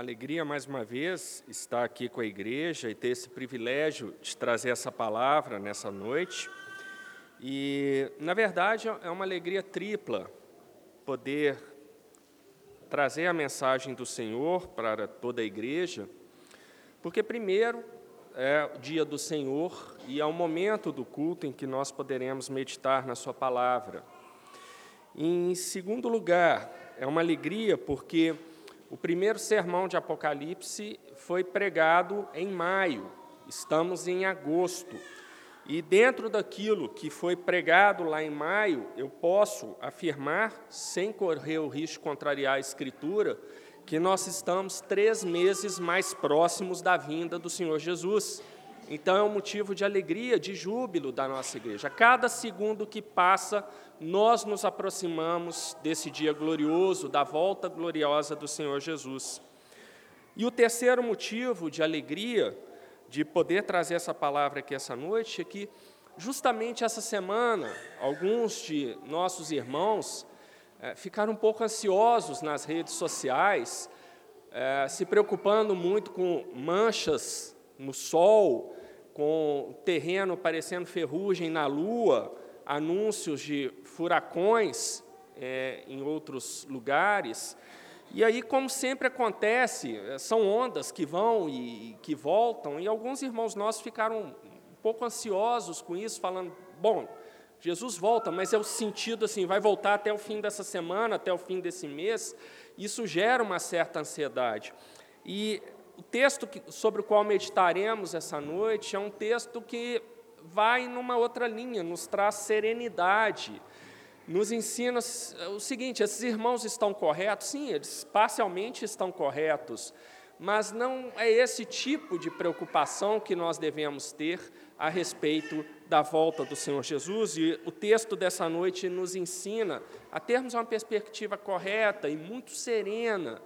alegria mais uma vez estar aqui com a igreja e ter esse privilégio de trazer essa palavra nessa noite. E, na verdade, é uma alegria tripla poder trazer a mensagem do Senhor para toda a igreja, porque, primeiro, é o dia do Senhor e é o momento do culto em que nós poderemos meditar na Sua palavra. Em segundo lugar, é uma alegria porque o primeiro sermão de Apocalipse foi pregado em maio, estamos em agosto. E dentro daquilo que foi pregado lá em maio, eu posso afirmar, sem correr o risco de contrariar a Escritura, que nós estamos três meses mais próximos da vinda do Senhor Jesus. Então é um motivo de alegria, de júbilo da nossa igreja. cada segundo que passa, nós nos aproximamos desse dia glorioso, da volta gloriosa do Senhor Jesus. E o terceiro motivo de alegria de poder trazer essa palavra aqui essa noite é que, justamente essa semana, alguns de nossos irmãos é, ficaram um pouco ansiosos nas redes sociais, é, se preocupando muito com manchas no sol, com terreno parecendo ferrugem na lua, anúncios de furacões é, em outros lugares. E aí, como sempre acontece, é, são ondas que vão e que voltam, e alguns irmãos nossos ficaram um pouco ansiosos com isso, falando: bom, Jesus volta, mas é o sentido assim, vai voltar até o fim dessa semana, até o fim desse mês. Isso gera uma certa ansiedade. E o texto sobre o qual meditaremos essa noite é um texto que vai numa outra linha, nos traz serenidade, nos ensina o seguinte: esses irmãos estão corretos? Sim, eles parcialmente estão corretos, mas não é esse tipo de preocupação que nós devemos ter a respeito da volta do Senhor Jesus, e o texto dessa noite nos ensina a termos uma perspectiva correta e muito serena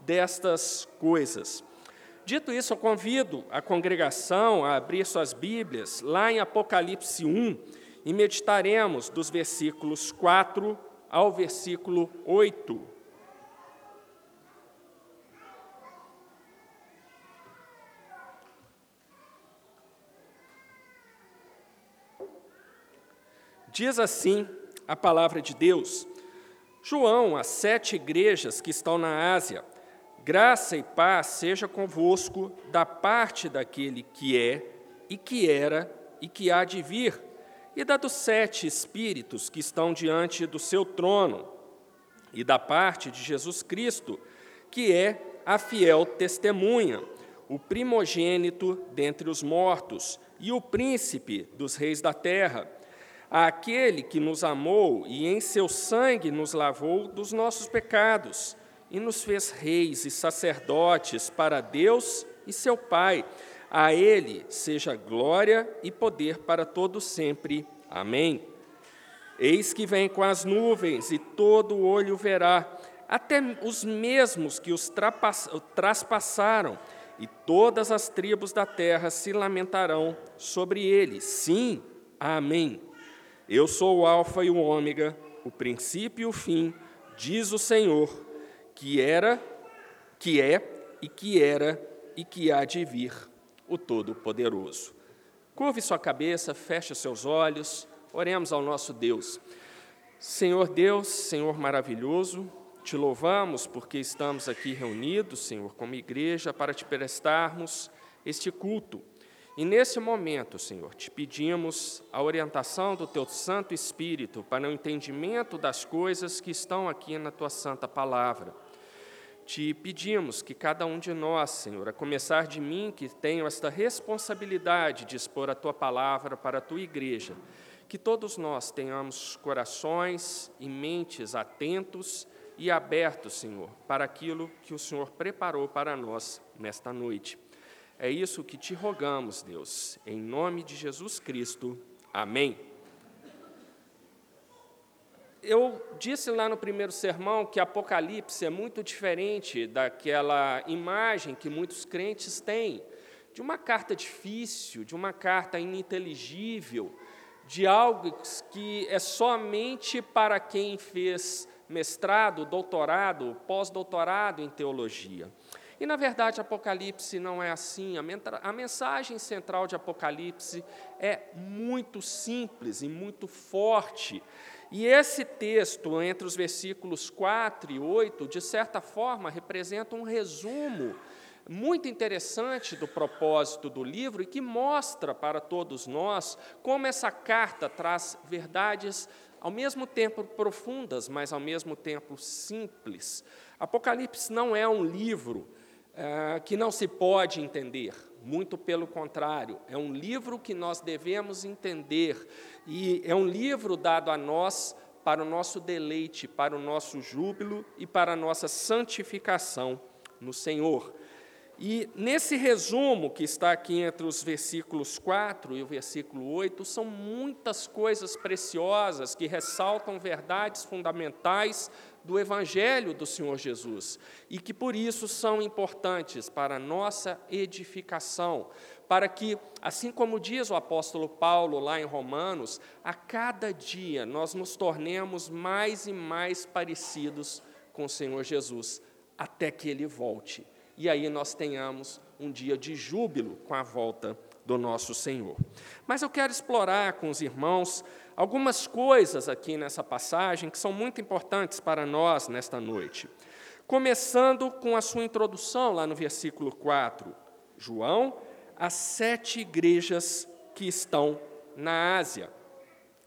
destas coisas. Dito isso, eu convido a congregação a abrir suas Bíblias lá em Apocalipse 1 e meditaremos dos versículos 4 ao versículo 8. Diz assim a palavra de Deus: João, as sete igrejas que estão na Ásia, Graça e paz seja convosco da parte daquele que é, e que era, e que há de vir, e da dos sete Espíritos que estão diante do seu trono, e da parte de Jesus Cristo, que é a fiel testemunha, o primogênito dentre os mortos e o príncipe dos reis da terra, aquele que nos amou e em seu sangue nos lavou dos nossos pecados e nos fez reis e sacerdotes para Deus e seu Pai. A Ele seja glória e poder para todo sempre. Amém. Eis que vem com as nuvens e todo o olho verá, até os mesmos que os traspassaram, e todas as tribos da terra se lamentarão sobre ele. Sim, amém. Eu sou o Alfa e o Ômega, o princípio e o fim, diz o Senhor que era, que é e que era e que há de vir, o Todo-Poderoso. Curve sua cabeça, feche seus olhos, oremos ao nosso Deus. Senhor Deus, Senhor maravilhoso, te louvamos porque estamos aqui reunidos, Senhor, como igreja, para te prestarmos este culto. E nesse momento, Senhor, te pedimos a orientação do teu Santo Espírito para o entendimento das coisas que estão aqui na tua santa palavra te pedimos que cada um de nós, Senhor, a começar de mim, que tenho esta responsabilidade de expor a tua palavra para a tua igreja, que todos nós tenhamos corações e mentes atentos e abertos, Senhor, para aquilo que o Senhor preparou para nós nesta noite. É isso que te rogamos, Deus, em nome de Jesus Cristo. Amém. Eu disse lá no primeiro sermão que Apocalipse é muito diferente daquela imagem que muitos crentes têm de uma carta difícil, de uma carta ininteligível, de algo que é somente para quem fez mestrado, doutorado, pós-doutorado em teologia. E, na verdade, Apocalipse não é assim. A mensagem central de Apocalipse é muito simples e muito forte. E esse texto, entre os versículos 4 e 8, de certa forma, representa um resumo muito interessante do propósito do livro e que mostra para todos nós como essa carta traz verdades ao mesmo tempo profundas, mas ao mesmo tempo simples. Apocalipse não é um livro é, que não se pode entender, muito pelo contrário, é um livro que nós devemos entender e é um livro dado a nós para o nosso deleite, para o nosso júbilo e para a nossa santificação no Senhor. E nesse resumo que está aqui entre os versículos 4 e o versículo 8, são muitas coisas preciosas que ressaltam verdades fundamentais do Evangelho do Senhor Jesus e que por isso são importantes para a nossa edificação, para que, assim como diz o apóstolo Paulo lá em Romanos, a cada dia nós nos tornemos mais e mais parecidos com o Senhor Jesus, até que ele volte e aí nós tenhamos um dia de júbilo com a volta do nosso Senhor. Mas eu quero explorar com os irmãos algumas coisas aqui nessa passagem que são muito importantes para nós nesta noite. Começando com a sua introdução, lá no versículo 4. João, as sete igrejas que estão na Ásia.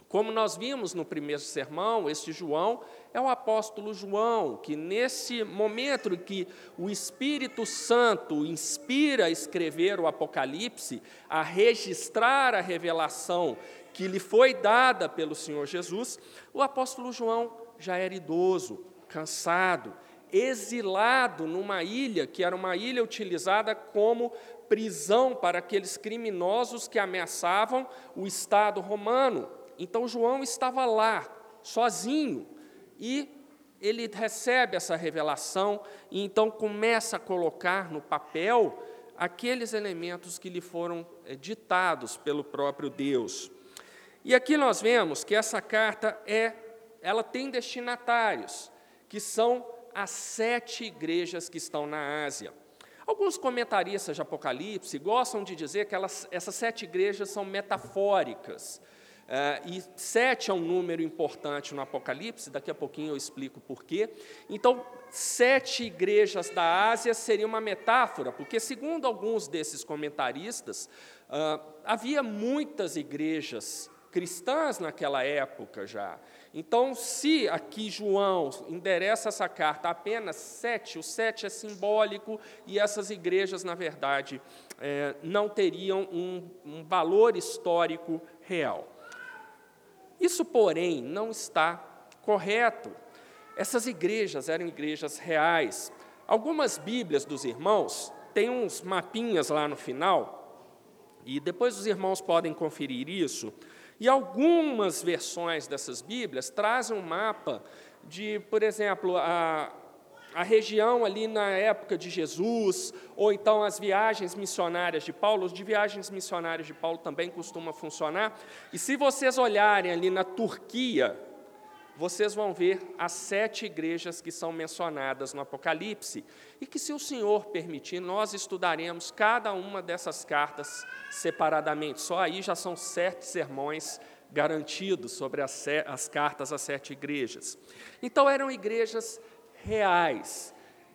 Como nós vimos no primeiro sermão, este João é o apóstolo João, que nesse momento em que o Espírito Santo inspira a escrever o Apocalipse, a registrar a revelação que lhe foi dada pelo Senhor Jesus, o apóstolo João já era idoso, cansado, exilado numa ilha que era uma ilha utilizada como prisão para aqueles criminosos que ameaçavam o Estado romano. Então João estava lá, sozinho, e ele recebe essa revelação e então começa a colocar no papel aqueles elementos que lhe foram eh, ditados pelo próprio Deus. E aqui nós vemos que essa carta é, ela tem destinatários, que são as sete igrejas que estão na Ásia. Alguns comentaristas de Apocalipse gostam de dizer que elas, essas sete igrejas são metafóricas. Uh, e sete é um número importante no Apocalipse, daqui a pouquinho eu explico por quê. Então, sete igrejas da Ásia seria uma metáfora, porque, segundo alguns desses comentaristas, uh, havia muitas igrejas cristãs naquela época já. Então, se aqui João endereça essa carta apenas sete, o sete é simbólico e essas igrejas, na verdade, é, não teriam um, um valor histórico real. Isso, porém, não está correto. Essas igrejas eram igrejas reais. Algumas Bíblias dos irmãos têm uns mapinhas lá no final, e depois os irmãos podem conferir isso. E algumas versões dessas Bíblias trazem um mapa de, por exemplo, a, a região ali na época de Jesus, ou então as viagens missionárias de Paulo, os de viagens missionárias de Paulo também costuma funcionar. E se vocês olharem ali na Turquia, vocês vão ver as sete igrejas que são mencionadas no Apocalipse, e que, se o Senhor permitir, nós estudaremos cada uma dessas cartas separadamente. Só aí já são sete sermões garantidos sobre as, as cartas às sete igrejas. Então, eram igrejas reais.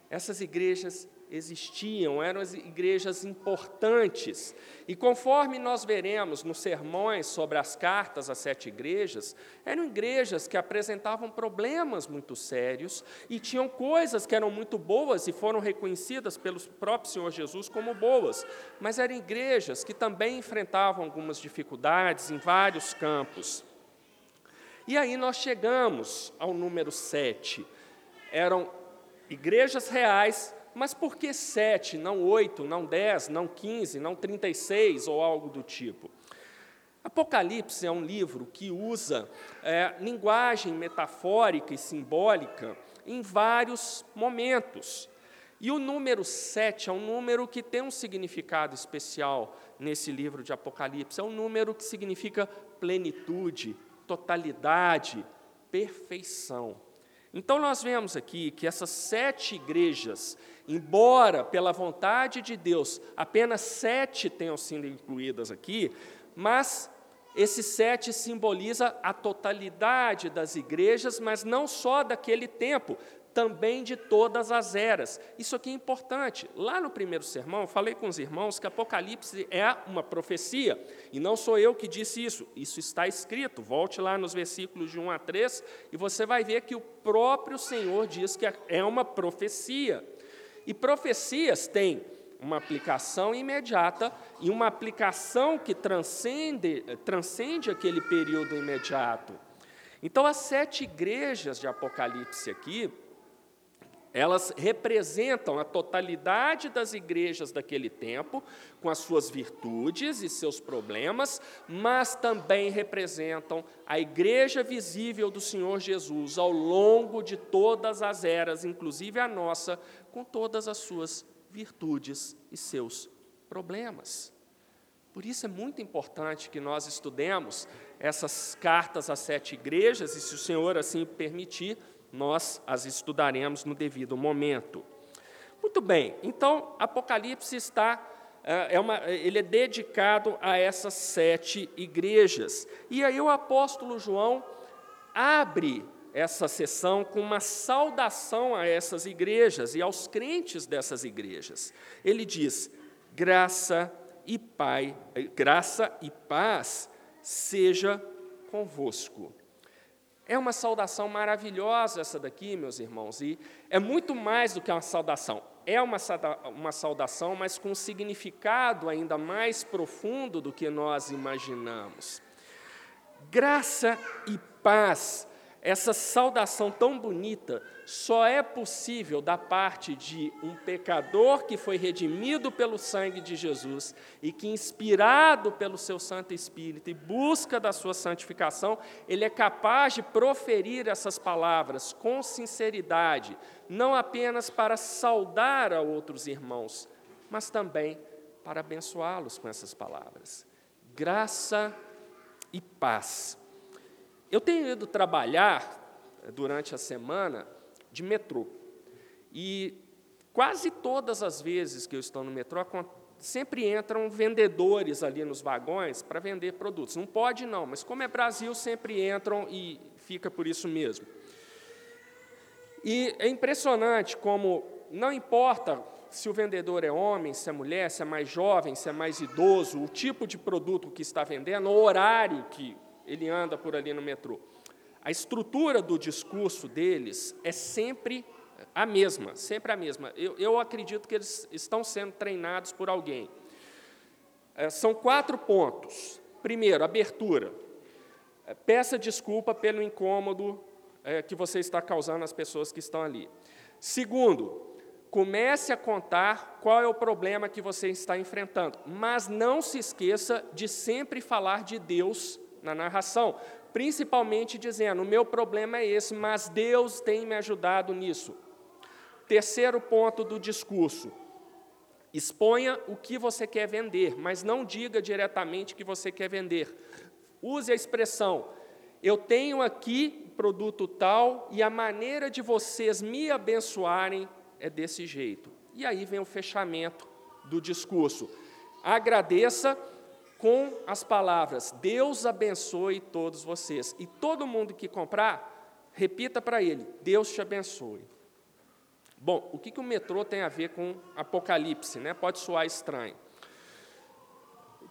Essas igrejas existiam, eram as igrejas importantes. E conforme nós veremos nos sermões sobre as cartas às sete igrejas, eram igrejas que apresentavam problemas muito sérios e tinham coisas que eram muito boas e foram reconhecidas pelo próprio Senhor Jesus como boas, mas eram igrejas que também enfrentavam algumas dificuldades em vários campos. E aí nós chegamos ao número sete eram igrejas reais, mas por que sete, não oito, não dez, não quinze, não trinta e seis ou algo do tipo? Apocalipse é um livro que usa é, linguagem metafórica e simbólica em vários momentos. E o número sete é um número que tem um significado especial nesse livro de Apocalipse. É um número que significa plenitude, totalidade, perfeição. Então, nós vemos aqui que essas sete igrejas, embora pela vontade de Deus apenas sete tenham sido incluídas aqui, mas esse sete simboliza a totalidade das igrejas, mas não só daquele tempo, também de todas as eras. Isso aqui é importante. Lá no primeiro sermão, falei com os irmãos que Apocalipse é uma profecia, e não sou eu que disse isso, isso está escrito. Volte lá nos versículos de 1 a 3 e você vai ver que o próprio Senhor diz que é uma profecia. E profecias têm uma aplicação imediata e uma aplicação que transcende, transcende aquele período imediato. Então, as sete igrejas de Apocalipse aqui, elas representam a totalidade das igrejas daquele tempo, com as suas virtudes e seus problemas, mas também representam a igreja visível do Senhor Jesus ao longo de todas as eras, inclusive a nossa, com todas as suas virtudes e seus problemas. Por isso é muito importante que nós estudemos essas cartas às sete igrejas, e se o Senhor assim permitir, nós as estudaremos no devido momento. Muito bem, então Apocalipse está é, é uma, ele é dedicado a essas sete igrejas. E aí o apóstolo João abre essa sessão com uma saudação a essas igrejas e aos crentes dessas igrejas. Ele diz: graça e pai, graça e paz seja convosco. É uma saudação maravilhosa essa daqui, meus irmãos, e é muito mais do que uma saudação. É uma, uma saudação, mas com um significado ainda mais profundo do que nós imaginamos. Graça e paz essa saudação tão bonita só é possível da parte de um pecador que foi redimido pelo sangue de Jesus e que, inspirado pelo seu Santo Espírito e busca da sua santificação, ele é capaz de proferir essas palavras com sinceridade, não apenas para saudar a outros irmãos, mas também para abençoá-los com essas palavras. Graça e paz. Eu tenho ido trabalhar eh, durante a semana de metrô. E quase todas as vezes que eu estou no metrô, sempre entram vendedores ali nos vagões para vender produtos. Não pode não, mas como é Brasil, sempre entram e fica por isso mesmo. E é impressionante como não importa se o vendedor é homem, se é mulher, se é mais jovem, se é mais idoso, o tipo de produto que está vendendo, o horário que ele anda por ali no metrô. A estrutura do discurso deles é sempre a mesma, sempre a mesma. Eu, eu acredito que eles estão sendo treinados por alguém. É, são quatro pontos. Primeiro, abertura. É, peça desculpa pelo incômodo é, que você está causando às pessoas que estão ali. Segundo, comece a contar qual é o problema que você está enfrentando, mas não se esqueça de sempre falar de Deus na narração, principalmente dizendo: o meu problema é esse, mas Deus tem me ajudado nisso. Terceiro ponto do discurso: exponha o que você quer vender, mas não diga diretamente que você quer vender. Use a expressão: eu tenho aqui produto tal e a maneira de vocês me abençoarem é desse jeito. E aí vem o fechamento do discurso. Agradeça com as palavras: Deus abençoe todos vocês. E todo mundo que comprar, repita para ele: Deus te abençoe. Bom, o que, que o metrô tem a ver com Apocalipse? Né? Pode soar estranho.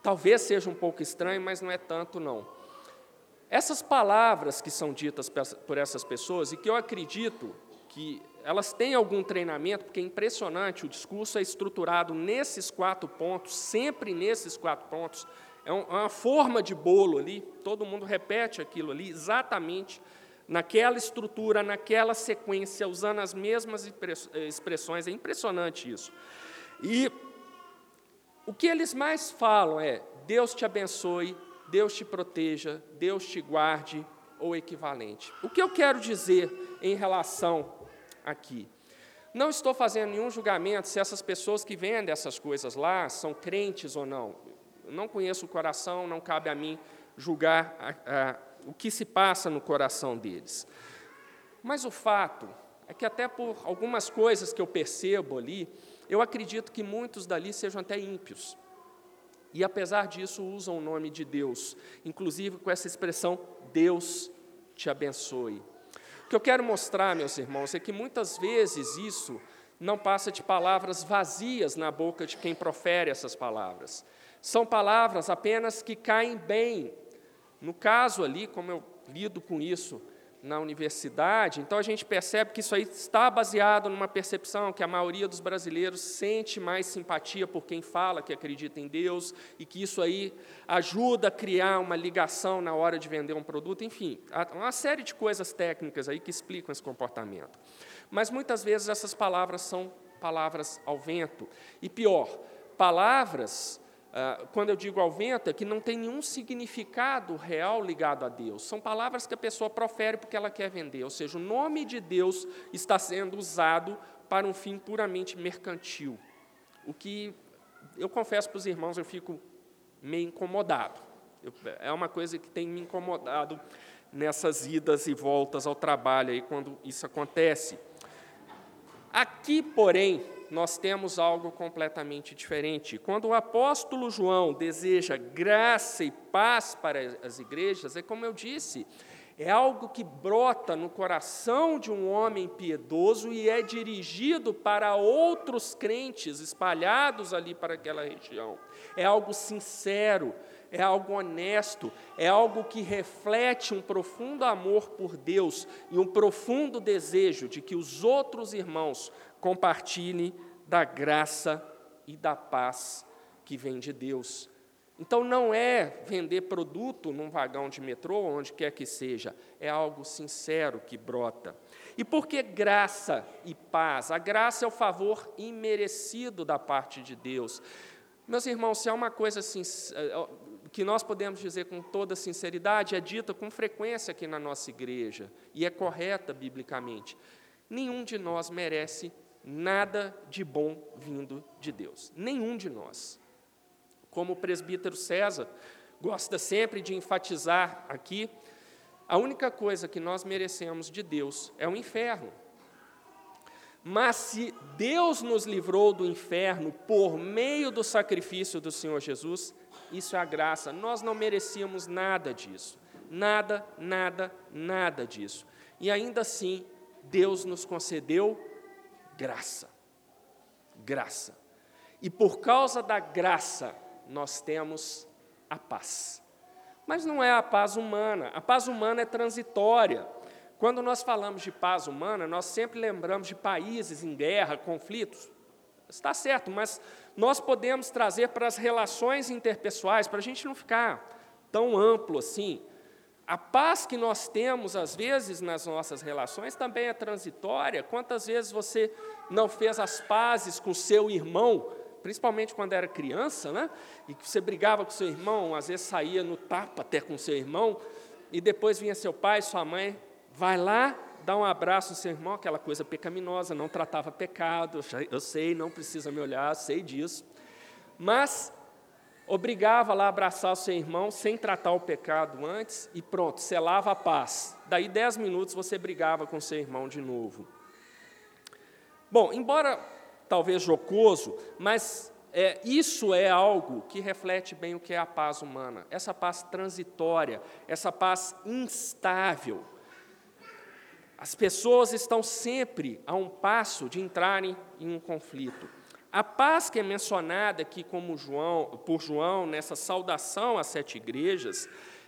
Talvez seja um pouco estranho, mas não é tanto, não. Essas palavras que são ditas por essas pessoas, e que eu acredito que elas têm algum treinamento, porque é impressionante, o discurso é estruturado nesses quatro pontos, sempre nesses quatro pontos. É, é uma forma de bolo ali, todo mundo repete aquilo ali, exatamente naquela estrutura, naquela sequência, usando as mesmas expressões. É impressionante isso. E o que eles mais falam é: Deus te abençoe, Deus te proteja, Deus te guarde, ou equivalente. O que eu quero dizer em relação aqui. Não estou fazendo nenhum julgamento se essas pessoas que vendem essas coisas lá são crentes ou não. Não conheço o coração, não cabe a mim julgar a, a, o que se passa no coração deles. Mas o fato é que, até por algumas coisas que eu percebo ali, eu acredito que muitos dali sejam até ímpios. E, apesar disso, usam o nome de Deus, inclusive com essa expressão: Deus te abençoe. O que eu quero mostrar, meus irmãos, é que muitas vezes isso não passa de palavras vazias na boca de quem profere essas palavras. São palavras apenas que caem bem. No caso ali, como eu lido com isso, na universidade, então a gente percebe que isso aí está baseado numa percepção que a maioria dos brasileiros sente mais simpatia por quem fala que acredita em Deus e que isso aí ajuda a criar uma ligação na hora de vender um produto, enfim, uma série de coisas técnicas aí que explicam esse comportamento. Mas muitas vezes essas palavras são palavras ao vento e pior, palavras quando eu digo ao vento, é que não tem nenhum significado real ligado a Deus. São palavras que a pessoa profere porque ela quer vender, ou seja, o nome de Deus está sendo usado para um fim puramente mercantil. O que eu confesso para os irmãos, eu fico meio incomodado. Eu, é uma coisa que tem me incomodado nessas idas e voltas ao trabalho aí quando isso acontece. Aqui, porém, nós temos algo completamente diferente. Quando o apóstolo João deseja graça e paz para as igrejas, é como eu disse, é algo que brota no coração de um homem piedoso e é dirigido para outros crentes espalhados ali para aquela região. É algo sincero, é algo honesto, é algo que reflete um profundo amor por Deus e um profundo desejo de que os outros irmãos compartilhem da graça e da paz que vem de Deus. Então não é vender produto num vagão de metrô, onde quer que seja, é algo sincero que brota. E por que graça e paz? A graça é o favor imerecido da parte de Deus. Meus irmãos, se há uma coisa assim, que nós podemos dizer com toda sinceridade, é dita com frequência aqui na nossa igreja, e é correta biblicamente: nenhum de nós merece nada de bom vindo de Deus. Nenhum de nós. Como o presbítero César gosta sempre de enfatizar aqui, a única coisa que nós merecemos de Deus é o inferno. Mas se Deus nos livrou do inferno por meio do sacrifício do Senhor Jesus, isso é a graça. Nós não merecíamos nada disso. Nada, nada, nada disso. E ainda assim, Deus nos concedeu graça. Graça. E por causa da graça, nós temos a paz. Mas não é a paz humana. A paz humana é transitória. Quando nós falamos de paz humana, nós sempre lembramos de países em guerra, conflitos. Está certo, mas nós podemos trazer para as relações interpessoais, para a gente não ficar tão amplo assim. A paz que nós temos, às vezes, nas nossas relações também é transitória. Quantas vezes você não fez as pazes com seu irmão, principalmente quando era criança, né? E que você brigava com seu irmão, às vezes saía no tapa até com seu irmão, e depois vinha seu pai, sua mãe, vai lá, dá um abraço no seu irmão, aquela coisa pecaminosa, não tratava pecado, eu sei, não precisa me olhar, sei disso. Mas obrigava lá a abraçar o seu irmão sem tratar o pecado antes e pronto, selava a paz. Daí dez minutos você brigava com seu irmão de novo. Bom, embora talvez jocoso, mas é, isso é algo que reflete bem o que é a paz humana, essa paz transitória, essa paz instável. As pessoas estão sempre a um passo de entrarem em um conflito. A paz que é mencionada aqui como João, por João nessa saudação às sete igrejas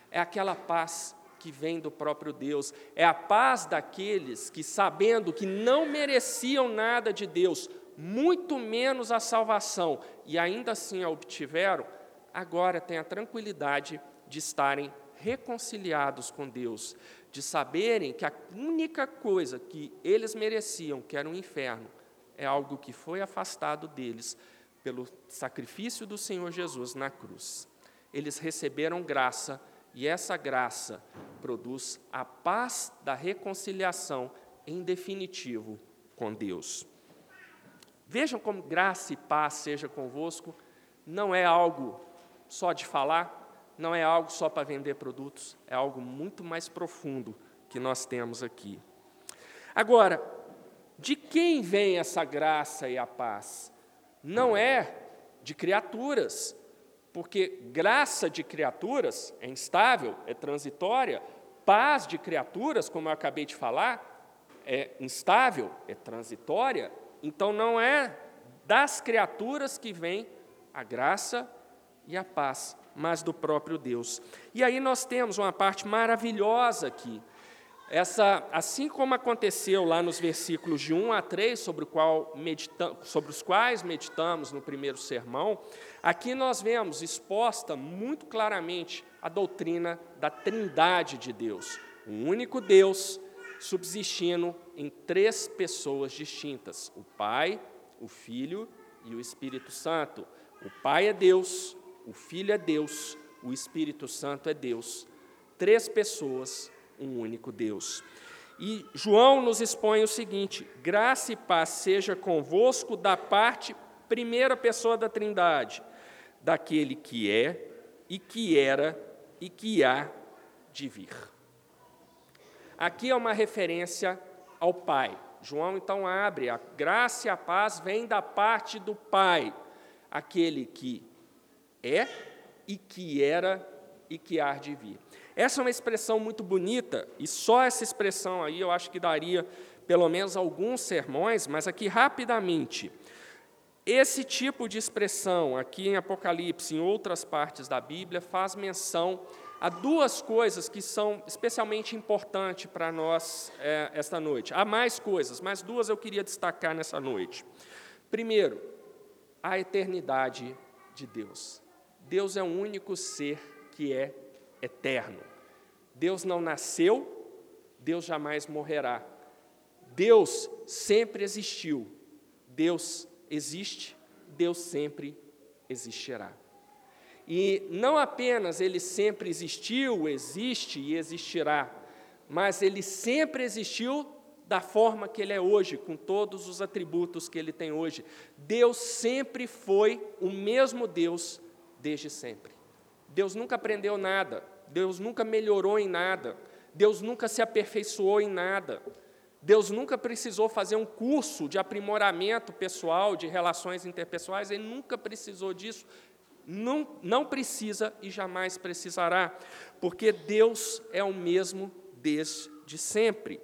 é aquela paz que vem do próprio Deus, é a paz daqueles que, sabendo que não mereciam nada de Deus, muito menos a salvação, e ainda assim a obtiveram, agora têm a tranquilidade de estarem reconciliados com Deus, de saberem que a única coisa que eles mereciam, que era o um inferno, é algo que foi afastado deles pelo sacrifício do Senhor Jesus na cruz. Eles receberam graça e essa graça produz a paz da reconciliação em definitivo com Deus. Vejam como graça e paz seja convosco, não é algo só de falar, não é algo só para vender produtos, é algo muito mais profundo que nós temos aqui. Agora, de quem vem essa graça e a paz? Não é de criaturas, porque graça de criaturas é instável, é transitória, paz de criaturas, como eu acabei de falar, é instável, é transitória, então não é das criaturas que vem a graça e a paz, mas do próprio Deus. E aí nós temos uma parte maravilhosa aqui. Essa, assim como aconteceu lá nos versículos de 1 a 3, sobre, medita, sobre os quais meditamos no primeiro sermão, aqui nós vemos exposta muito claramente a doutrina da trindade de Deus. O único Deus subsistindo em três pessoas distintas: o Pai, o Filho e o Espírito Santo. O Pai é Deus, o Filho é Deus, o Espírito Santo é Deus. Três pessoas, um único Deus. E João nos expõe o seguinte: graça e paz seja convosco da parte, primeira pessoa da Trindade, daquele que é, e que era, e que há de vir. Aqui é uma referência ao Pai. João então abre: a graça e a paz vêm da parte do Pai, aquele que é e que era e que há de vir. Essa é uma expressão muito bonita, e só essa expressão aí eu acho que daria pelo menos alguns sermões, mas aqui rapidamente. Esse tipo de expressão, aqui em Apocalipse, em outras partes da Bíblia, faz menção há duas coisas que são especialmente importantes para nós é, esta noite. Há mais coisas, mas duas eu queria destacar nessa noite. Primeiro, a eternidade de Deus. Deus é o único ser que é eterno. Deus não nasceu, Deus jamais morrerá. Deus sempre existiu. Deus existe, Deus sempre existirá. E não apenas ele sempre existiu, existe e existirá, mas ele sempre existiu da forma que ele é hoje, com todos os atributos que ele tem hoje. Deus sempre foi o mesmo Deus desde sempre. Deus nunca aprendeu nada, Deus nunca melhorou em nada, Deus nunca se aperfeiçoou em nada. Deus nunca precisou fazer um curso de aprimoramento pessoal, de relações interpessoais, ele nunca precisou disso, não, não precisa e jamais precisará, porque Deus é o mesmo desde sempre.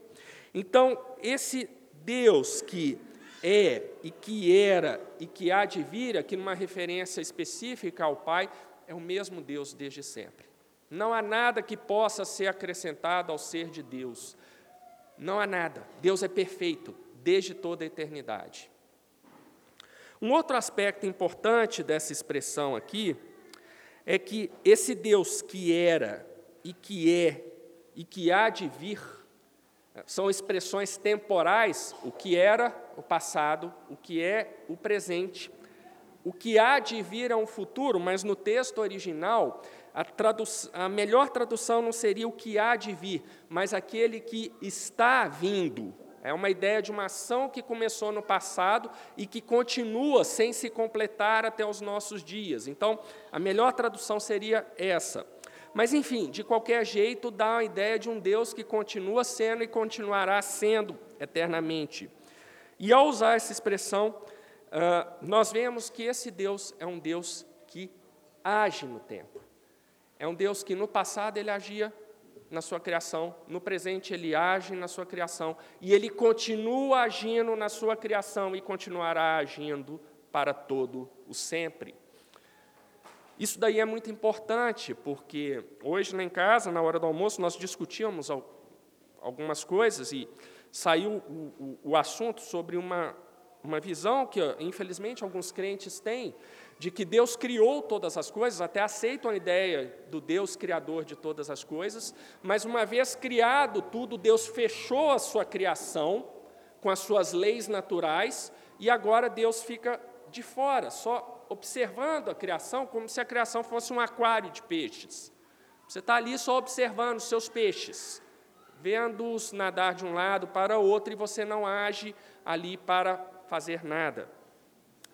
Então, esse Deus que é e que era e que há de vir, aqui numa referência específica ao Pai, é o mesmo Deus desde sempre. Não há nada que possa ser acrescentado ao ser de Deus. Não há nada. Deus é perfeito desde toda a eternidade. Um outro aspecto importante dessa expressão aqui é que esse Deus que era e que é e que há de vir são expressões temporais, o que era o passado, o que é o presente, o que há de vir é um futuro, mas no texto original, a, a melhor tradução não seria o que há de vir, mas aquele que está vindo. É uma ideia de uma ação que começou no passado e que continua sem se completar até os nossos dias. Então, a melhor tradução seria essa. Mas, enfim, de qualquer jeito, dá a ideia de um Deus que continua sendo e continuará sendo eternamente. E ao usar essa expressão, ah, nós vemos que esse Deus é um Deus que age no tempo. É um Deus que no passado ele agia na sua criação, no presente ele age na sua criação e ele continua agindo na sua criação e continuará agindo para todo o sempre. Isso daí é muito importante, porque hoje lá em casa, na hora do almoço, nós discutíamos algumas coisas e saiu o, o, o assunto sobre uma, uma visão que, infelizmente, alguns crentes têm de que Deus criou todas as coisas, até aceitam a ideia do Deus criador de todas as coisas, mas uma vez criado tudo, Deus fechou a sua criação com as suas leis naturais e agora Deus fica de fora, só observando a criação como se a criação fosse um aquário de peixes. Você está ali só observando os seus peixes, vendo-os nadar de um lado para o outro e você não age ali para fazer nada.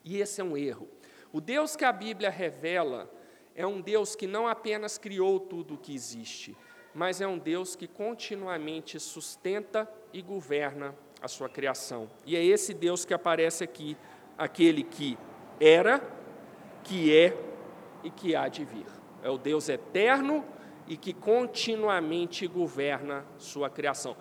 E esse é um erro. O Deus que a Bíblia revela é um Deus que não apenas criou tudo o que existe, mas é um Deus que continuamente sustenta e governa a sua criação. E é esse Deus que aparece aqui, aquele que era, que é e que há de vir. É o Deus eterno e que continuamente governa sua criação.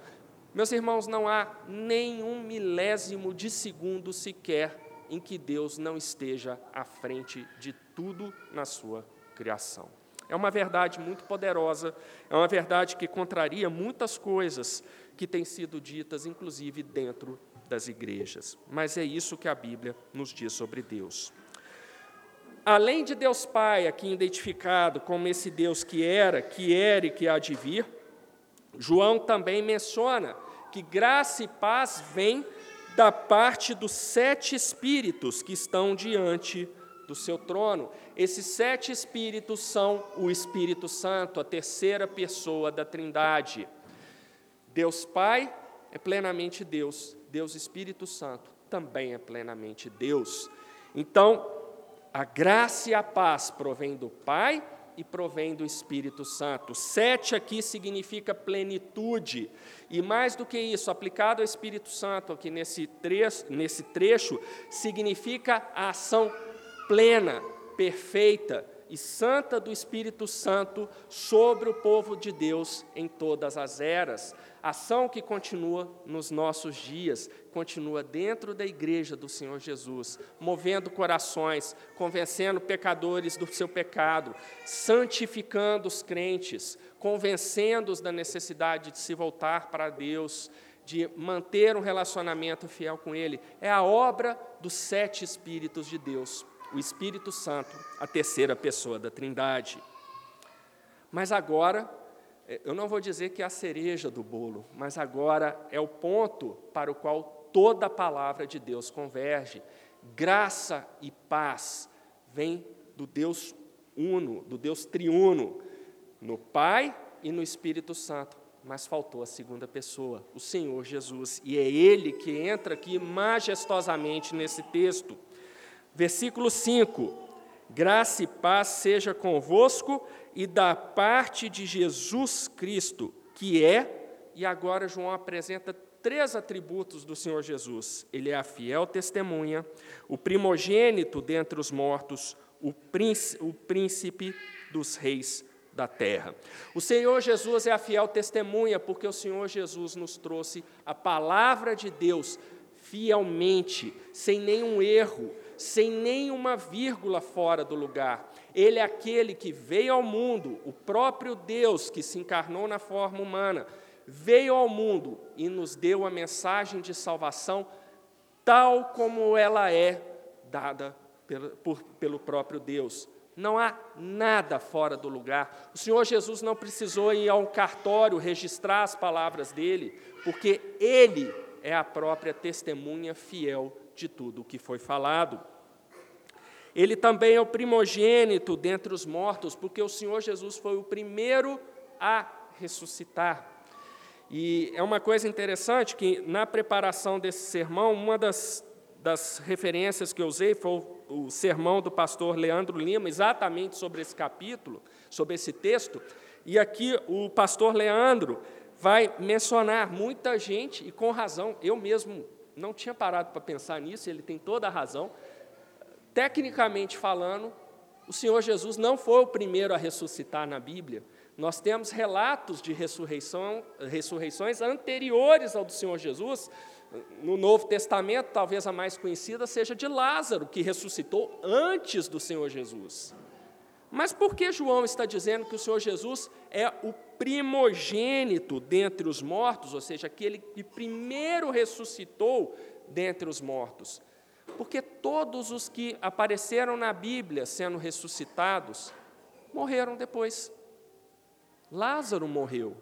Meus irmãos, não há nenhum milésimo de segundo sequer em que Deus não esteja à frente de tudo na sua criação. É uma verdade muito poderosa, é uma verdade que contraria muitas coisas que têm sido ditas, inclusive dentro das igrejas. Mas é isso que a Bíblia nos diz sobre Deus. Além de Deus Pai, aqui identificado como esse Deus que era, que era e que há de vir, João também menciona que graça e paz vêm da parte dos sete espíritos que estão diante do seu trono. Esses sete espíritos são o Espírito Santo, a terceira pessoa da Trindade. Deus Pai é plenamente Deus, Deus Espírito Santo também é plenamente Deus. Então, a graça e a paz provém do Pai e provém do Espírito Santo. Sete aqui significa plenitude. E mais do que isso, aplicado ao Espírito Santo aqui nesse trecho, nesse trecho significa a ação plena, perfeita e santa do Espírito Santo sobre o povo de Deus em todas as eras. Ação que continua nos nossos dias, continua dentro da igreja do Senhor Jesus, movendo corações, convencendo pecadores do seu pecado, santificando os crentes, convencendo-os da necessidade de se voltar para Deus, de manter um relacionamento fiel com Ele. É a obra dos sete Espíritos de Deus o Espírito Santo, a terceira pessoa da Trindade. Mas agora, é, eu não vou dizer que é a cereja do bolo, mas agora é o ponto para o qual toda a palavra de Deus converge. Graça e paz vem do Deus uno, do Deus triuno, no Pai e no Espírito Santo. Mas faltou a segunda pessoa, o Senhor Jesus, e é Ele que entra aqui majestosamente nesse texto. Versículo 5: Graça e paz seja convosco e da parte de Jesus Cristo, que é, e agora João apresenta três atributos do Senhor Jesus. Ele é a fiel testemunha, o primogênito dentre os mortos, o príncipe, o príncipe dos reis da terra. O Senhor Jesus é a fiel testemunha, porque o Senhor Jesus nos trouxe a palavra de Deus fielmente, sem nenhum erro, sem nenhuma vírgula fora do lugar. Ele é aquele que veio ao mundo, o próprio Deus que se encarnou na forma humana, veio ao mundo e nos deu a mensagem de salvação tal como ela é dada pelo, por, pelo próprio Deus. Não há nada fora do lugar. O Senhor Jesus não precisou ir a um cartório registrar as palavras dele, porque ele é a própria testemunha fiel de tudo o que foi falado. Ele também é o primogênito dentre os mortos, porque o Senhor Jesus foi o primeiro a ressuscitar. E é uma coisa interessante que, na preparação desse sermão, uma das, das referências que eu usei foi o, o sermão do pastor Leandro Lima, exatamente sobre esse capítulo, sobre esse texto. E aqui o pastor Leandro vai mencionar muita gente, e com razão, eu mesmo não tinha parado para pensar nisso, ele tem toda a razão. Tecnicamente falando, o Senhor Jesus não foi o primeiro a ressuscitar na Bíblia. Nós temos relatos de ressurreição, ressurreições anteriores ao do Senhor Jesus. No Novo Testamento, talvez a mais conhecida seja de Lázaro, que ressuscitou antes do Senhor Jesus. Mas por que João está dizendo que o Senhor Jesus é o primogênito dentre os mortos, ou seja, aquele que primeiro ressuscitou dentre os mortos? Porque todos os que apareceram na Bíblia sendo ressuscitados morreram depois. Lázaro morreu.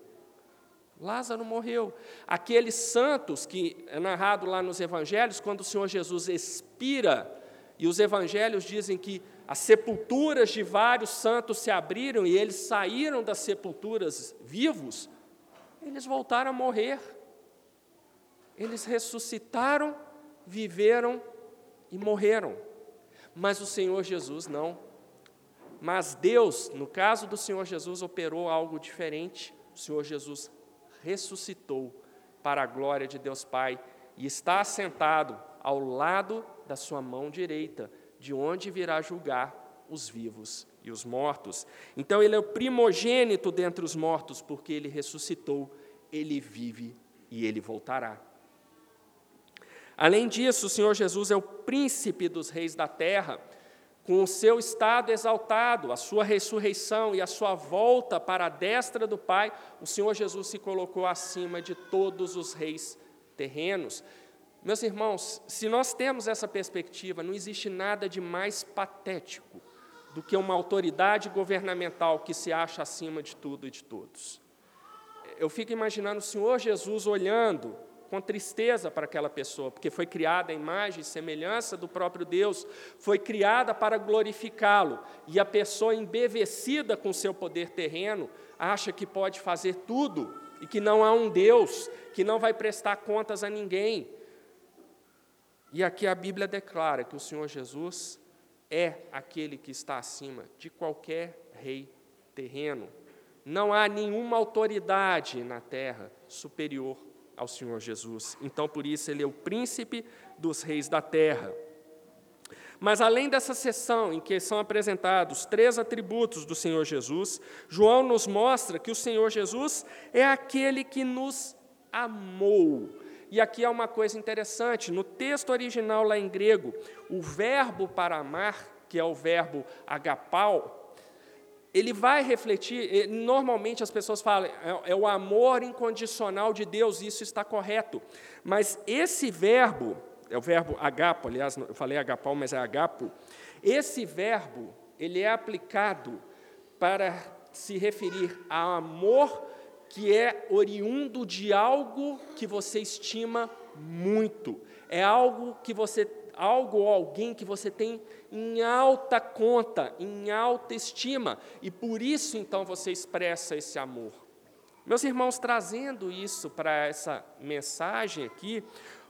Lázaro morreu. Aqueles santos que é narrado lá nos evangelhos, quando o Senhor Jesus expira, e os evangelhos dizem que as sepulturas de vários santos se abriram e eles saíram das sepulturas vivos, eles voltaram a morrer. Eles ressuscitaram, viveram e morreram. Mas o Senhor Jesus não. Mas Deus, no caso do Senhor Jesus, operou algo diferente. O Senhor Jesus ressuscitou para a glória de Deus Pai e está assentado ao lado da sua mão direita, de onde virá julgar os vivos e os mortos. Então ele é o primogênito dentre os mortos, porque ele ressuscitou, ele vive e ele voltará. Além disso, o Senhor Jesus é o príncipe dos reis da terra, com o seu estado exaltado, a sua ressurreição e a sua volta para a destra do Pai, o Senhor Jesus se colocou acima de todos os reis terrenos. Meus irmãos, se nós temos essa perspectiva, não existe nada de mais patético do que uma autoridade governamental que se acha acima de tudo e de todos. Eu fico imaginando o Senhor Jesus olhando com tristeza para aquela pessoa, porque foi criada a imagem e semelhança do próprio Deus, foi criada para glorificá-lo, e a pessoa embevecida com seu poder terreno acha que pode fazer tudo e que não há um Deus, que não vai prestar contas a ninguém. E aqui a Bíblia declara que o Senhor Jesus é aquele que está acima de qualquer rei terreno. Não há nenhuma autoridade na terra superior ao Senhor Jesus. Então, por isso, ele é o príncipe dos reis da terra. Mas além dessa sessão em que são apresentados três atributos do Senhor Jesus, João nos mostra que o Senhor Jesus é aquele que nos amou. E aqui há uma coisa interessante: no texto original lá em grego, o verbo para amar, que é o verbo agapau, ele vai refletir, normalmente as pessoas falam, é, é, o amor incondicional de Deus, isso está correto. Mas esse verbo, é o verbo agapo, aliás, eu falei agapau, mas é agapo, esse verbo, ele é aplicado para se referir a amor que é oriundo de algo que você estima muito. É algo que você algo ou alguém que você tem em alta conta, em alta estima, e por isso então você expressa esse amor. Meus irmãos, trazendo isso para essa mensagem aqui,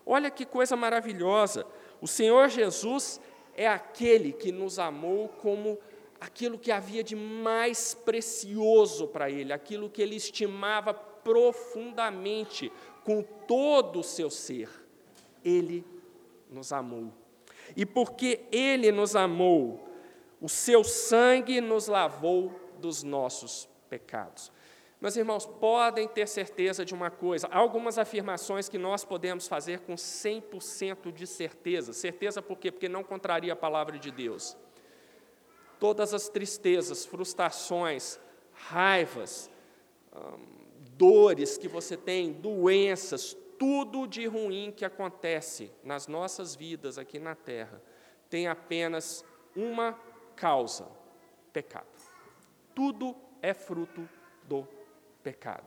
olha que coisa maravilhosa. O Senhor Jesus é aquele que nos amou como aquilo que havia de mais precioso para Ele, aquilo que Ele estimava profundamente, com todo o seu ser. Ele nos amou. E porque Ele nos amou, o seu sangue nos lavou dos nossos pecados. Meus irmãos, podem ter certeza de uma coisa: há algumas afirmações que nós podemos fazer com 100% de certeza. Certeza por quê? Porque não contraria a palavra de Deus. Todas as tristezas, frustrações, raivas, dores que você tem, doenças, tudo de ruim que acontece nas nossas vidas aqui na terra tem apenas uma causa: pecado. Tudo é fruto do pecado.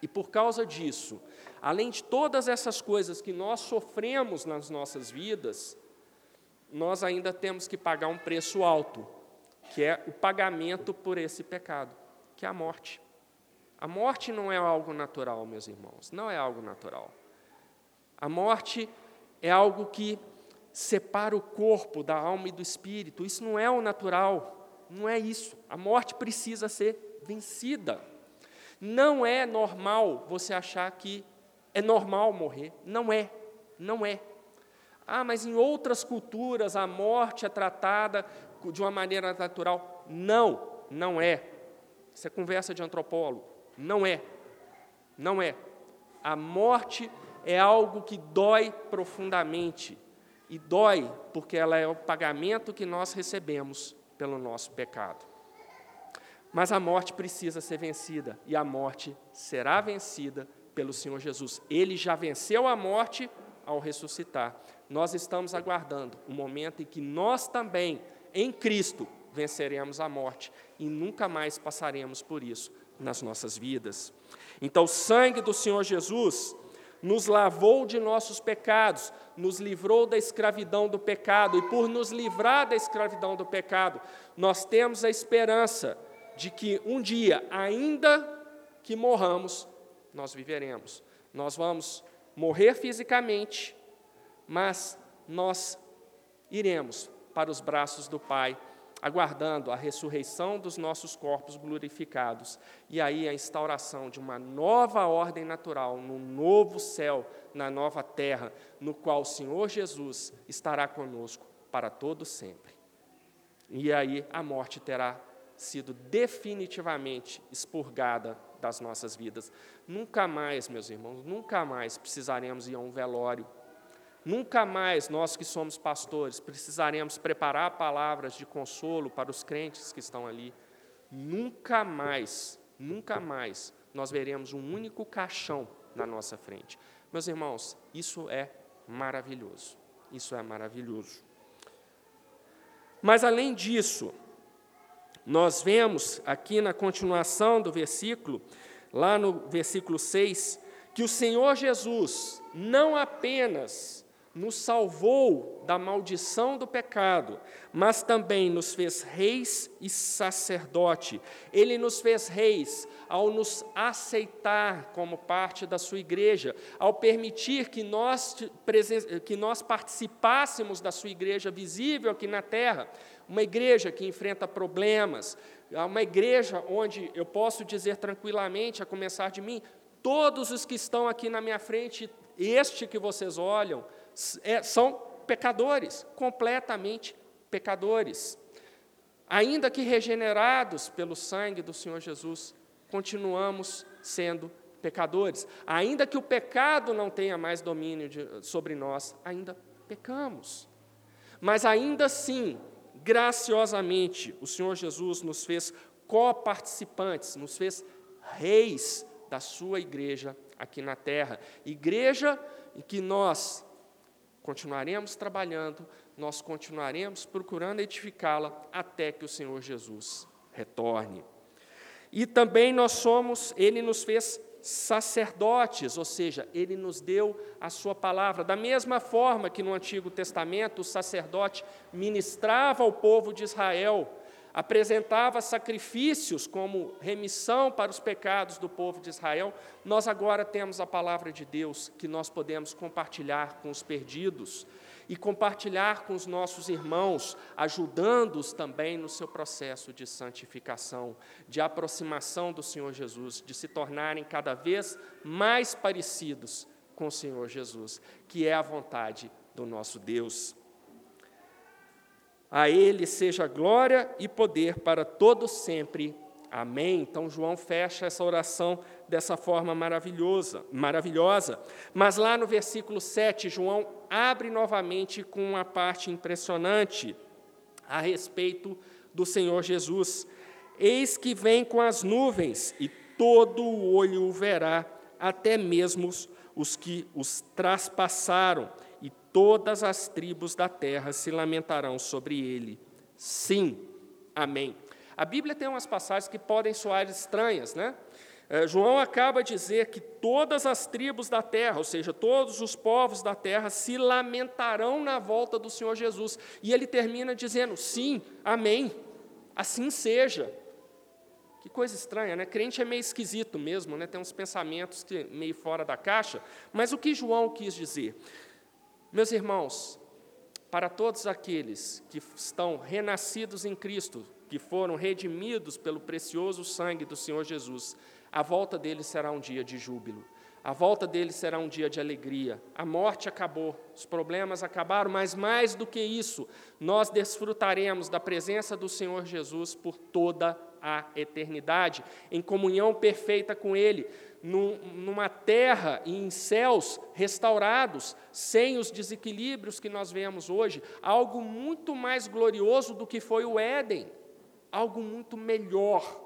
E por causa disso, além de todas essas coisas que nós sofremos nas nossas vidas, nós ainda temos que pagar um preço alto, que é o pagamento por esse pecado, que é a morte. A morte não é algo natural, meus irmãos, não é algo natural. A morte é algo que separa o corpo da alma e do espírito. Isso não é o natural, não é isso. A morte precisa ser vencida. Não é normal você achar que é normal morrer. Não é, não é. Ah, mas em outras culturas a morte é tratada de uma maneira natural. Não, não é. Isso é conversa de antropólogo. Não é. Não é. A morte é algo que dói profundamente. E dói porque ela é o pagamento que nós recebemos pelo nosso pecado. Mas a morte precisa ser vencida, e a morte será vencida pelo Senhor Jesus. Ele já venceu a morte ao ressuscitar. Nós estamos aguardando o momento em que nós também, em Cristo, venceremos a morte e nunca mais passaremos por isso nas nossas vidas. Então, o sangue do Senhor Jesus nos lavou de nossos pecados, nos livrou da escravidão do pecado, e por nos livrar da escravidão do pecado, nós temos a esperança de que um dia, ainda que morramos, nós viveremos. Nós vamos morrer fisicamente, mas nós iremos para os braços do Pai aguardando a ressurreição dos nossos corpos glorificados e aí a instauração de uma nova ordem natural, num novo céu, na nova terra, no qual o Senhor Jesus estará conosco para todo sempre. E aí a morte terá sido definitivamente expurgada das nossas vidas. Nunca mais, meus irmãos, nunca mais precisaremos ir a um velório Nunca mais nós que somos pastores precisaremos preparar palavras de consolo para os crentes que estão ali. Nunca mais, nunca mais nós veremos um único caixão na nossa frente. Meus irmãos, isso é maravilhoso. Isso é maravilhoso. Mas além disso, nós vemos aqui na continuação do versículo, lá no versículo 6, que o Senhor Jesus não apenas nos salvou da maldição do pecado, mas também nos fez reis e sacerdote. Ele nos fez reis ao nos aceitar como parte da sua igreja, ao permitir que nós, que nós participássemos da sua igreja visível aqui na terra, uma igreja que enfrenta problemas, uma igreja onde eu posso dizer tranquilamente, a começar de mim, todos os que estão aqui na minha frente, este que vocês olham, é, são pecadores, completamente pecadores. Ainda que regenerados pelo sangue do Senhor Jesus, continuamos sendo pecadores. Ainda que o pecado não tenha mais domínio de, sobre nós, ainda pecamos. Mas ainda assim, graciosamente, o Senhor Jesus nos fez coparticipantes, nos fez reis da sua igreja aqui na terra. Igreja em que nós continuaremos trabalhando, nós continuaremos procurando edificá-la até que o Senhor Jesus retorne. E também nós somos, ele nos fez sacerdotes, ou seja, ele nos deu a sua palavra. Da mesma forma que no Antigo Testamento o sacerdote ministrava ao povo de Israel, apresentava sacrifícios como remissão para os pecados do povo de Israel, nós agora temos a palavra de Deus que nós podemos compartilhar com os perdidos e compartilhar com os nossos irmãos, ajudando-os também no seu processo de santificação, de aproximação do Senhor Jesus, de se tornarem cada vez mais parecidos com o Senhor Jesus, que é a vontade do nosso Deus. A Ele seja glória e poder para todos sempre. Amém. Então João fecha essa oração dessa forma maravilhosa, maravilhosa. Mas lá no versículo 7, João abre novamente com uma parte impressionante a respeito do Senhor Jesus. Eis que vem com as nuvens, e todo o olho o verá, até mesmo os que os traspassaram, todas as tribos da terra se lamentarão sobre ele. Sim, amém. A Bíblia tem umas passagens que podem soar estranhas, né? É, João acaba de dizer que todas as tribos da terra, ou seja, todos os povos da terra, se lamentarão na volta do Senhor Jesus. E ele termina dizendo: sim, amém, assim seja. Que coisa estranha, né? Crente é meio esquisito mesmo, né? Tem uns pensamentos que meio fora da caixa. Mas o que João quis dizer? Meus irmãos, para todos aqueles que estão renascidos em Cristo, que foram redimidos pelo precioso sangue do Senhor Jesus, a volta deles será um dia de júbilo. A volta deles será um dia de alegria. A morte acabou, os problemas acabaram, mas mais do que isso, nós desfrutaremos da presença do Senhor Jesus por toda a eternidade, em comunhão perfeita com Ele numa terra e em céus restaurados, sem os desequilíbrios que nós vemos hoje, algo muito mais glorioso do que foi o Éden, algo muito melhor,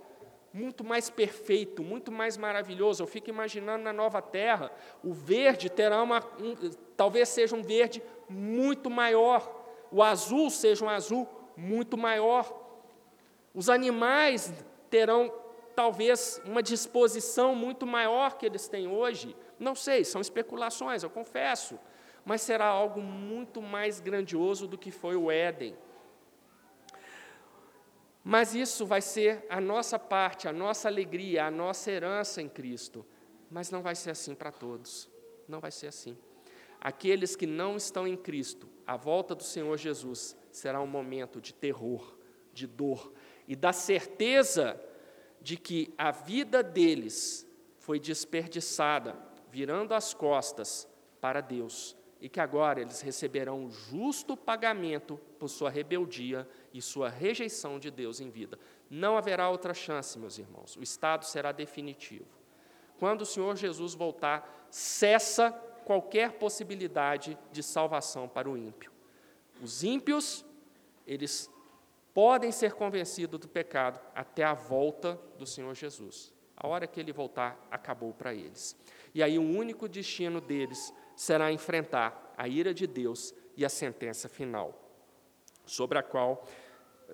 muito mais perfeito, muito mais maravilhoso. Eu fico imaginando na nova terra, o verde terá uma, um, talvez seja um verde muito maior, o azul seja um azul muito maior. Os animais terão talvez uma disposição muito maior que eles têm hoje. Não sei, são especulações, eu confesso. Mas será algo muito mais grandioso do que foi o Éden. Mas isso vai ser a nossa parte, a nossa alegria, a nossa herança em Cristo. Mas não vai ser assim para todos. Não vai ser assim. Aqueles que não estão em Cristo, a volta do Senhor Jesus será um momento de terror, de dor e da certeza de que a vida deles foi desperdiçada, virando as costas para Deus, e que agora eles receberão justo pagamento por sua rebeldia e sua rejeição de Deus em vida. Não haverá outra chance, meus irmãos. O estado será definitivo. Quando o Senhor Jesus voltar, cessa qualquer possibilidade de salvação para o ímpio. Os ímpios, eles podem ser convencidos do pecado até a volta do Senhor Jesus. A hora que ele voltar, acabou para eles. E aí o único destino deles será enfrentar a ira de Deus e a sentença final, sobre a qual,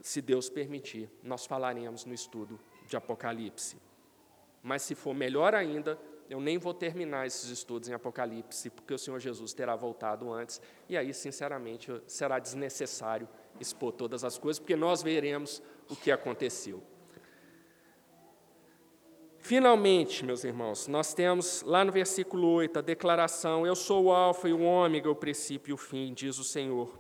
se Deus permitir, nós falaremos no estudo de Apocalipse. Mas se for melhor ainda, eu nem vou terminar esses estudos em Apocalipse, porque o Senhor Jesus terá voltado antes, e aí, sinceramente, será desnecessário expor todas as coisas, porque nós veremos o que aconteceu. Finalmente, meus irmãos, nós temos lá no versículo 8 a declaração: Eu sou o Alfa e o Ômega, o princípio e o fim, diz o Senhor,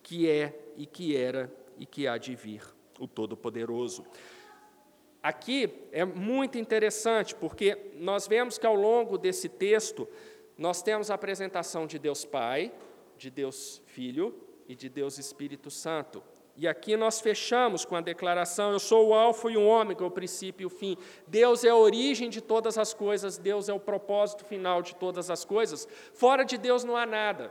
que é e que era e que há de vir, o Todo-Poderoso. Aqui é muito interessante, porque nós vemos que ao longo desse texto, nós temos a apresentação de Deus Pai, de Deus Filho e de Deus Espírito Santo. E aqui nós fechamos com a declaração: Eu sou o Alfa e o Ômega, o princípio e o fim. Deus é a origem de todas as coisas, Deus é o propósito final de todas as coisas. Fora de Deus não há nada.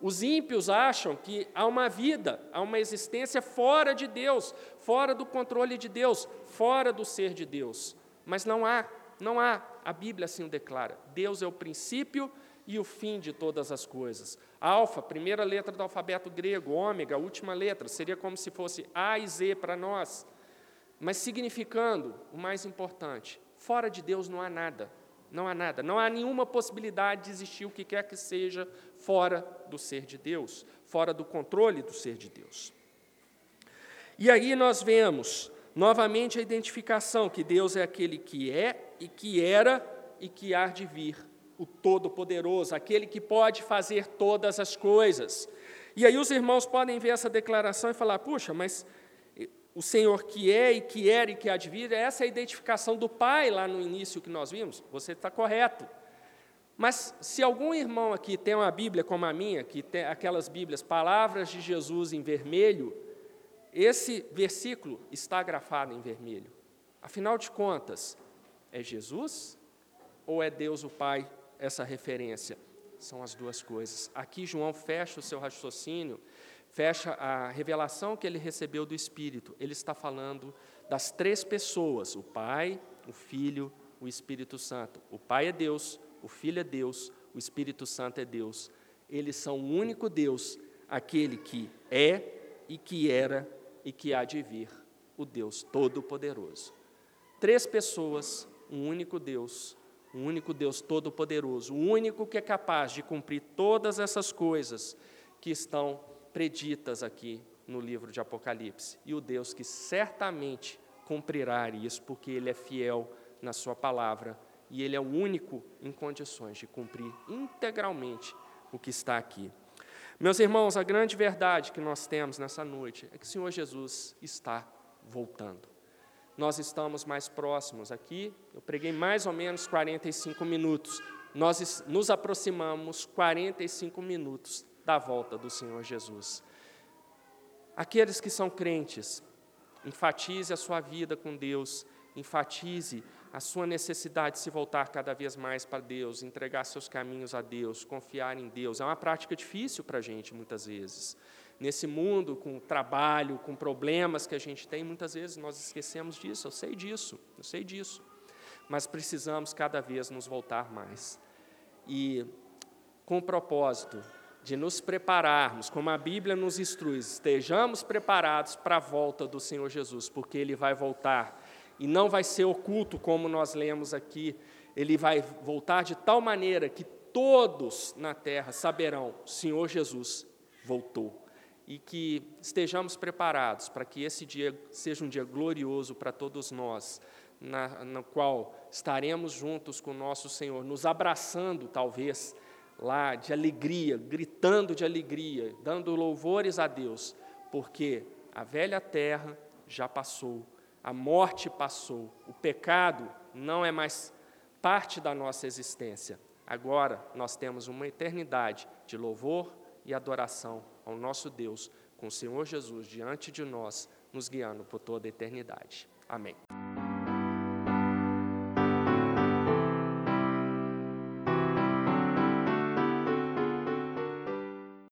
Os ímpios acham que há uma vida, há uma existência fora de Deus, fora do controle de Deus, fora do ser de Deus. Mas não há, não há. A Bíblia assim o declara. Deus é o princípio e o fim de todas as coisas. Alfa, primeira letra do alfabeto grego, ômega, última letra, seria como se fosse A e Z para nós, mas significando o mais importante: fora de Deus não há nada, não há nada, não há nenhuma possibilidade de existir o que quer que seja fora do ser de Deus, fora do controle do ser de Deus. E aí nós vemos novamente a identificação que Deus é aquele que é e que era e que há de vir o Todo-Poderoso, aquele que pode fazer todas as coisas. E aí os irmãos podem ver essa declaração e falar: puxa, mas o Senhor que é e que era e que há de vir, essa é a identificação do Pai lá no início que nós vimos. Você está correto. Mas se algum irmão aqui tem uma Bíblia como a minha, que tem aquelas Bíblias, palavras de Jesus em vermelho, esse versículo está grafado em vermelho. Afinal de contas, é Jesus ou é Deus o Pai essa referência? São as duas coisas. Aqui João fecha o seu raciocínio, fecha a revelação que ele recebeu do Espírito. Ele está falando das três pessoas: o Pai, o Filho, o Espírito Santo. O Pai é Deus, o Filho é Deus, o Espírito Santo é Deus. Eles são o único Deus, aquele que é e que era e que há de vir, o Deus Todo-Poderoso. Três pessoas, um único Deus, o único Deus todo-poderoso, o único que é capaz de cumprir todas essas coisas que estão preditas aqui no livro de Apocalipse. E o Deus que certamente cumprirá isso, porque Ele é fiel na Sua palavra e Ele é o único em condições de cumprir integralmente o que está aqui. Meus irmãos, a grande verdade que nós temos nessa noite é que o Senhor Jesus está voltando nós estamos mais próximos. Aqui eu preguei mais ou menos 45 minutos. Nós nos aproximamos 45 minutos da volta do Senhor Jesus. Aqueles que são crentes, enfatize a sua vida com Deus, enfatize a sua necessidade de se voltar cada vez mais para Deus, entregar seus caminhos a Deus, confiar em Deus. É uma prática difícil para a gente, muitas vezes nesse mundo com trabalho, com problemas que a gente tem, muitas vezes nós esquecemos disso. Eu sei disso, eu sei disso. Mas precisamos cada vez nos voltar mais. E com o propósito de nos prepararmos, como a Bíblia nos instrui, estejamos preparados para a volta do Senhor Jesus, porque Ele vai voltar e não vai ser oculto, como nós lemos aqui, Ele vai voltar de tal maneira que todos na terra saberão: Senhor Jesus voltou e que estejamos preparados para que esse dia seja um dia glorioso para todos nós, na, no qual estaremos juntos com o nosso Senhor, nos abraçando, talvez, lá de alegria, gritando de alegria, dando louvores a Deus, porque A velha terra já passou, a morte passou, o pecado não é mais parte da nossa existência. Agora nós temos uma eternidade de louvor e adoração ao nosso Deus, com o Senhor Jesus diante de nós, nos guiando por toda a eternidade. Amém.